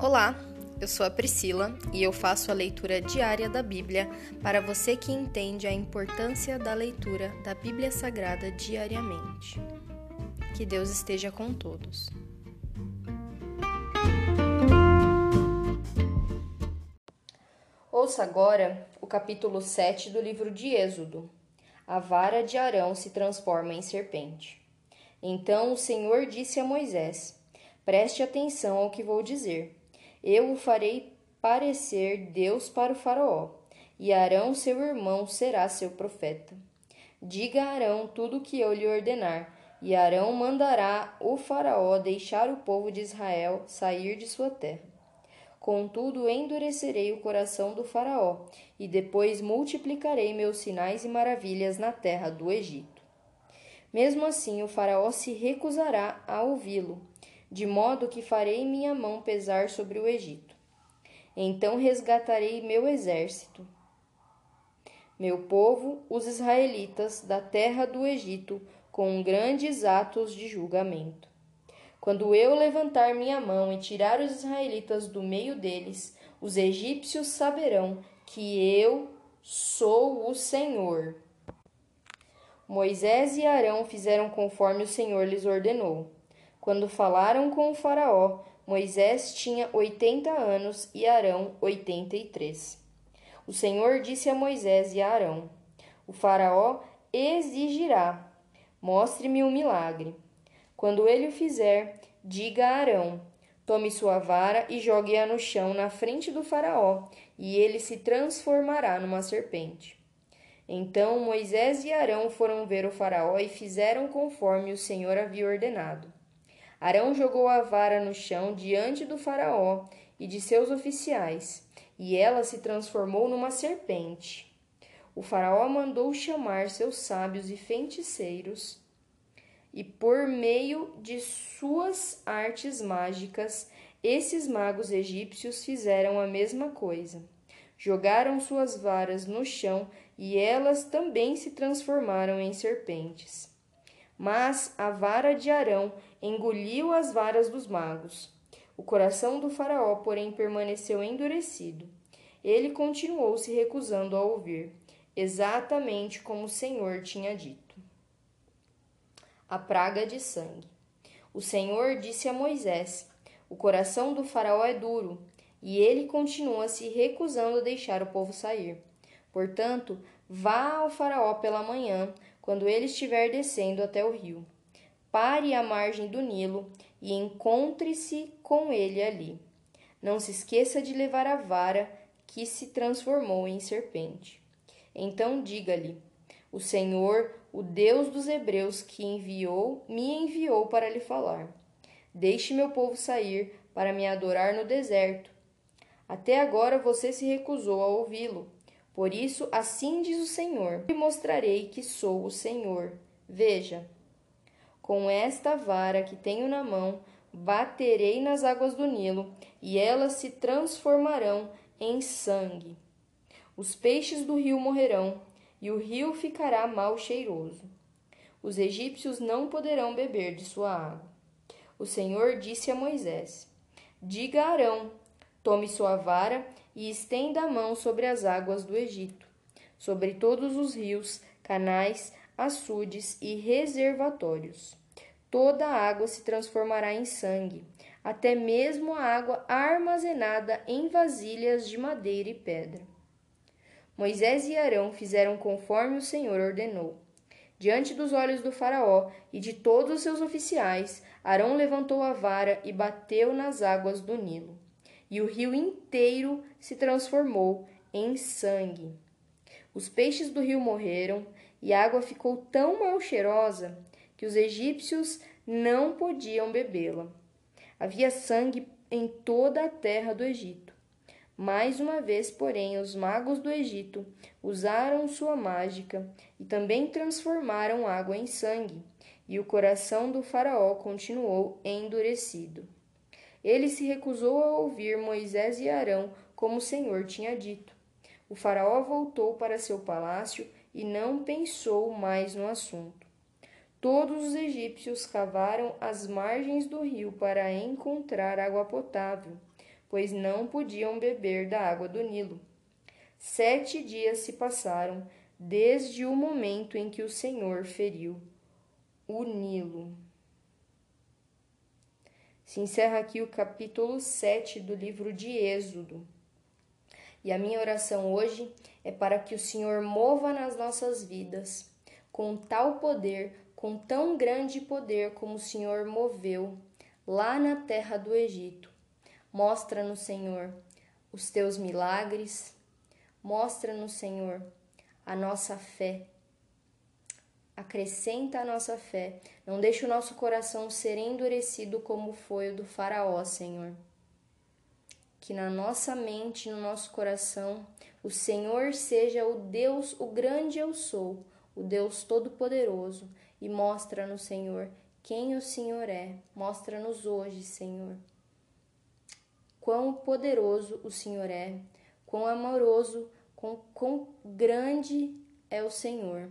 Olá, eu sou a Priscila e eu faço a leitura diária da Bíblia para você que entende a importância da leitura da Bíblia Sagrada diariamente. Que Deus esteja com todos. Ouça agora o capítulo 7 do livro de Êxodo. A vara de Arão se transforma em serpente. Então o Senhor disse a Moisés: Preste atenção ao que vou dizer. Eu o farei parecer Deus para o Faraó, e Arão, seu irmão, será seu profeta. Diga a Arão tudo o que eu lhe ordenar, e Arão mandará o Faraó deixar o povo de Israel sair de sua terra. Contudo, endurecerei o coração do Faraó, e depois multiplicarei meus sinais e maravilhas na terra do Egito. Mesmo assim, o Faraó se recusará a ouvi-lo, de modo que farei minha mão pesar sobre o Egito. Então resgatarei meu exército, meu povo, os israelitas, da terra do Egito, com grandes atos de julgamento. Quando eu levantar minha mão e tirar os israelitas do meio deles, os egípcios saberão que eu sou o Senhor. Moisés e Arão fizeram conforme o Senhor lhes ordenou. Quando falaram com o Faraó, Moisés tinha oitenta anos e Arão oitenta e três. O Senhor disse a Moisés e a Arão: O Faraó exigirá: Mostre-me um milagre. Quando ele o fizer, diga a Arão: Tome sua vara e jogue-a no chão na frente do Faraó, e ele se transformará numa serpente. Então Moisés e Arão foram ver o Faraó e fizeram conforme o Senhor havia ordenado. Arão jogou a vara no chão diante do Faraó e de seus oficiais, e ela se transformou numa serpente. O Faraó mandou chamar seus sábios e feiticeiros, e por meio de suas artes mágicas, esses magos egípcios fizeram a mesma coisa. Jogaram suas varas no chão e elas também se transformaram em serpentes. Mas a vara de Arão engoliu as varas dos magos. O coração do Faraó, porém, permaneceu endurecido. Ele continuou se recusando a ouvir, exatamente como o Senhor tinha dito. A praga de sangue. O Senhor disse a Moisés: O coração do Faraó é duro, e ele continua se recusando a deixar o povo sair. Portanto, vá ao Faraó pela manhã, quando ele estiver descendo até o rio. Pare à margem do Nilo e encontre-se com ele ali. Não se esqueça de levar a vara que se transformou em serpente. Então diga-lhe: O Senhor, o Deus dos Hebreus, que enviou, me enviou para lhe falar. Deixe meu povo sair para me adorar no deserto. Até agora você se recusou a ouvi-lo. Por isso, assim diz o Senhor: e mostrarei que sou o Senhor. Veja, com esta vara que tenho na mão, baterei nas águas do Nilo, e elas se transformarão em sangue. Os peixes do rio morrerão, e o rio ficará mal cheiroso. Os egípcios não poderão beber de sua água. O Senhor disse a Moisés: Diga a Arão: Tome sua vara e estenda a mão sobre as águas do Egito, sobre todos os rios, canais, açudes e reservatórios. Toda a água se transformará em sangue, até mesmo a água armazenada em vasilhas de madeira e pedra. Moisés e Arão fizeram conforme o Senhor ordenou. Diante dos olhos do Faraó e de todos os seus oficiais, Arão levantou a vara e bateu nas águas do Nilo e o rio inteiro se transformou em sangue. Os peixes do rio morreram e a água ficou tão mal cheirosa que os egípcios não podiam bebê-la. Havia sangue em toda a terra do Egito. Mais uma vez, porém, os magos do Egito usaram sua mágica e também transformaram água em sangue, e o coração do Faraó continuou endurecido. Ele se recusou a ouvir Moisés e Arão, como o Senhor tinha dito. O Faraó voltou para seu palácio e não pensou mais no assunto. Todos os egípcios cavaram as margens do rio para encontrar água potável, pois não podiam beber da água do Nilo. Sete dias se passaram desde o momento em que o Senhor feriu o Nilo. Se encerra aqui o capítulo 7 do livro de Êxodo. E a minha oração hoje é para que o Senhor mova nas nossas vidas com tal poder, com tão grande poder como o Senhor moveu lá na terra do Egito. Mostra-nos, Senhor, os teus milagres, mostra-nos, Senhor, a nossa fé. Acrescenta a nossa fé. Não deixe o nosso coração ser endurecido como foi o do Faraó, Senhor que na nossa mente, no nosso coração, o Senhor seja o Deus, o grande eu sou, o Deus todo-poderoso, e mostra-nos, Senhor, quem o Senhor é. Mostra-nos hoje, Senhor, quão poderoso o Senhor é, quão amoroso, quão, quão grande é o Senhor.